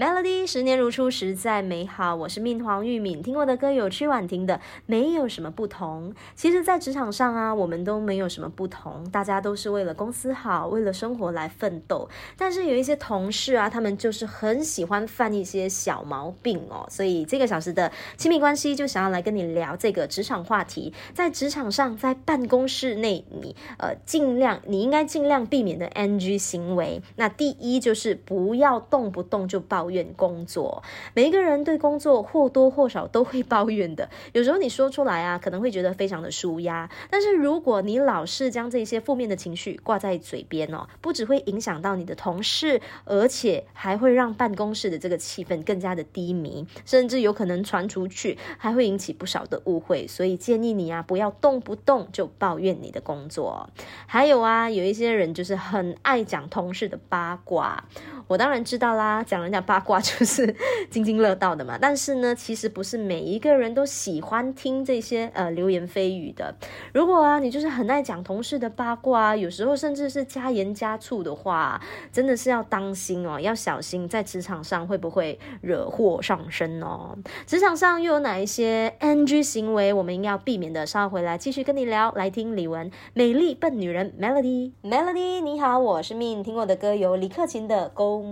Melody 十年如初，实在美好。我是命黄玉敏，听过的歌有曲婉婷的，没有什么不同。其实，在职场上啊，我们都没有什么不同，大家都是为了公司好，为了生活来奋斗。但是有一些同事啊，他们就是很喜欢犯一些小毛病哦。所以这个小时的亲密关系就想要来跟你聊这个职场话题。在职场上，在办公室内，你呃尽量你应该尽量避免的 NG 行为。那第一就是不要动不动就抱。怨工作，每一个人对工作或多或少都会抱怨的。有时候你说出来啊，可能会觉得非常的舒压。但是如果你老是将这些负面的情绪挂在嘴边哦，不只会影响到你的同事，而且还会让办公室的这个气氛更加的低迷，甚至有可能传出去，还会引起不少的误会。所以建议你啊，不要动不动就抱怨你的工作。还有啊，有一些人就是很爱讲同事的八卦。我当然知道啦，讲人家八卦 就是津津乐道的嘛。但是呢，其实不是每一个人都喜欢听这些呃流言蜚语的。如果啊，你就是很爱讲同事的八卦，有时候甚至是加盐加醋的话，真的是要当心哦，要小心在职场上会不会惹祸上身哦。职场上又有哪一些 NG 行为我们应该要避免的？稍后回来继续跟你聊。来听李玟《美丽笨女人》Melody，Melody，你好，我是 Min，听过的歌有李克勤的《Go》。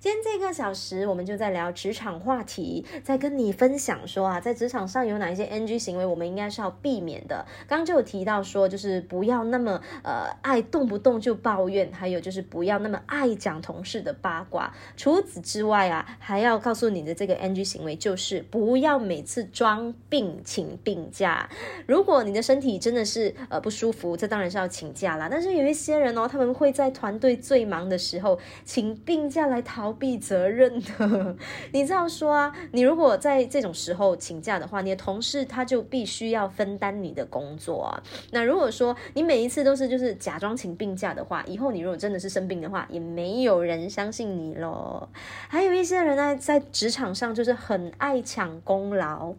今天这个小小时，我们就在聊职场话题，在跟你分享说啊，在职场上有哪一些 NG 行为，我们应该是要避免的。刚刚就有提到说，就是不要那么呃爱动不动就抱怨，还有就是不要那么爱讲同事的八卦。除此之外啊，还要告诉你的这个 NG 行为，就是不要每次装病请病假。如果你的身体真的是呃不舒服，这当然是要请假啦。但是有一些人哦，他们会在团队最忙的时候请。病假来逃避责任认的，你这样说啊？你如果在这种时候请假的话，你的同事他就必须要分担你的工作啊。那如果说你每一次都是就是假装请病假的话，以后你如果真的是生病的话，也没有人相信你喽。还有一些人呢，在职场上就是很爱抢功劳，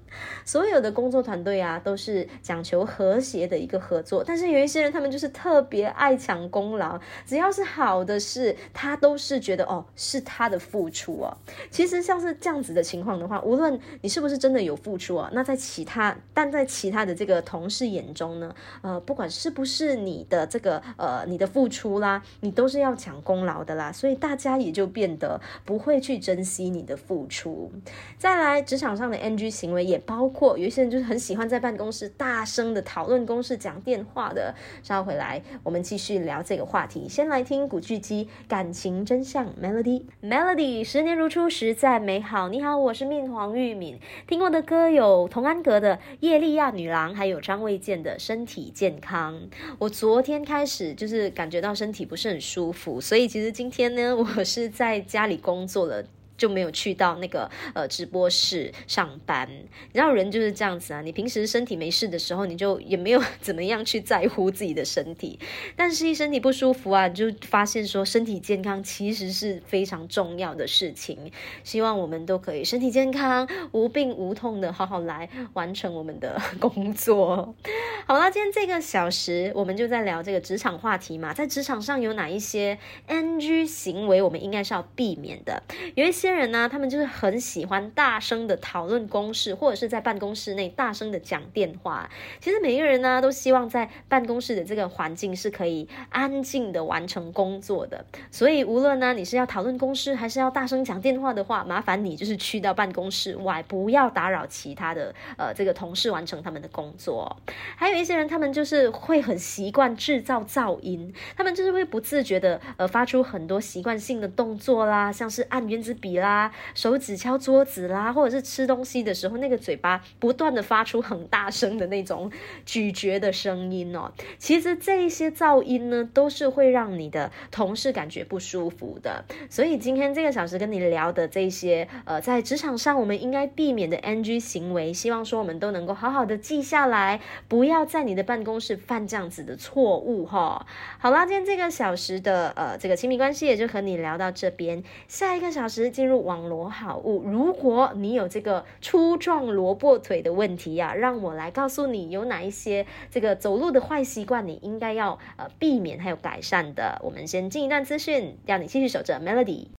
所有的工作团队啊都是讲求和谐的一个合作，但是有一些人他们就是特别爱抢功劳，只要是好的事，他都是觉得。哦，是他的付出出啊。其实像是这样子的情况的话，无论你是不是真的有付出啊，那在其他，但在其他的这个同事眼中呢，呃，不管是不是你的这个呃你的付出啦，你都是要抢功劳的啦，所以大家也就变得不会去珍惜你的付出。再来，职场上的 NG 行为也包括有一些人就是很喜欢在办公室大声的讨论公事、讲电话的。稍后回来，我们继续聊这个话题。先来听古巨基《感情真相》。Melody，Melody，是十年如初，实在美好。你好，我是命黄玉敏。听过的歌有童安格的《叶利亚女郎》，还有张卫健的《身体健康》。我昨天开始就是感觉到身体不是很舒服，所以其实今天呢，我是在家里工作了。就没有去到那个呃直播室上班，然后人就是这样子啊。你平时身体没事的时候，你就也没有怎么样去在乎自己的身体，但是一身体不舒服啊，你就发现说身体健康其实是非常重要的事情。希望我们都可以身体健康、无病无痛的好好来完成我们的工作。好了，今天这个小时我们就在聊这个职场话题嘛，在职场上有哪一些 NG 行为，我们应该是要避免的，有一些。些人呢，他们就是很喜欢大声的讨论公事，或者是在办公室内大声的讲电话。其实每一个人呢，都希望在办公室的这个环境是可以安静的完成工作的。所以无论呢你是要讨论公事，还是要大声讲电话的话，麻烦你就是去到办公室外，不要打扰其他的呃这个同事完成他们的工作。还有一些人，他们就是会很习惯制造噪音，他们就是会不自觉的呃发出很多习惯性的动作啦，像是按原子笔。啦，手指敲桌子啦，或者是吃东西的时候，那个嘴巴不断的发出很大声的那种咀嚼的声音哦。其实这一些噪音呢，都是会让你的同事感觉不舒服的。所以今天这个小时跟你聊的这些，呃，在职场上我们应该避免的 NG 行为，希望说我们都能够好好的记下来，不要在你的办公室犯这样子的错误哈。好啦，今天这个小时的呃这个亲密关系也就和你聊到这边，下一个小时。进进入网罗好物，如果你有这个粗壮萝卜腿的问题呀，让我来告诉你有哪一些这个走路的坏习惯，你应该要呃避免还有改善的。我们先进一段资讯，让你继续守着 Melody。